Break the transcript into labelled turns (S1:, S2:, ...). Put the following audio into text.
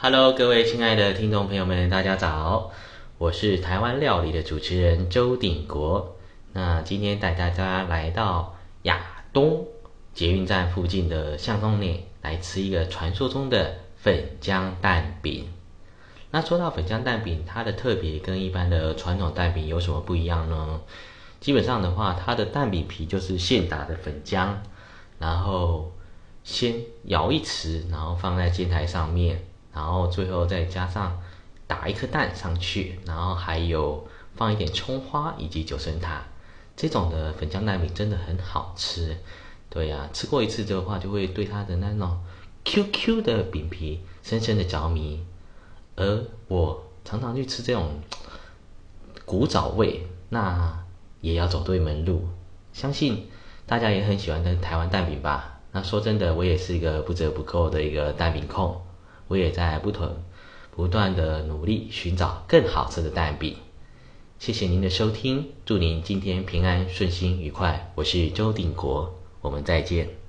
S1: Hello，各位亲爱的听众朋友们，大家早！我是台湾料理的主持人周鼎国。那今天带大家来到亚东捷运站附近的巷弄内，来吃一个传说中的粉浆蛋饼。那说到粉浆蛋饼，它的特别跟一般的传统蛋饼有什么不一样呢？基本上的话，它的蛋饼皮就是现打的粉浆，然后先舀一匙，然后放在煎台上面。然后最后再加上打一颗蛋上去，然后还有放一点葱花以及九层塔，这种的粉浆蛋饼真的很好吃。对呀，吃过一次的话，就会对它的那种 QQ 的饼皮深深的着迷。而我常常去吃这种古早味，那也要走对门路。相信大家也很喜欢的台湾蛋饼吧？那说真的，我也是一个不折不扣的一个蛋饼控。我也在不同不断的努力寻找更好吃的蛋饼。谢谢您的收听，祝您今天平安顺心愉快。我是周鼎国，我们再见。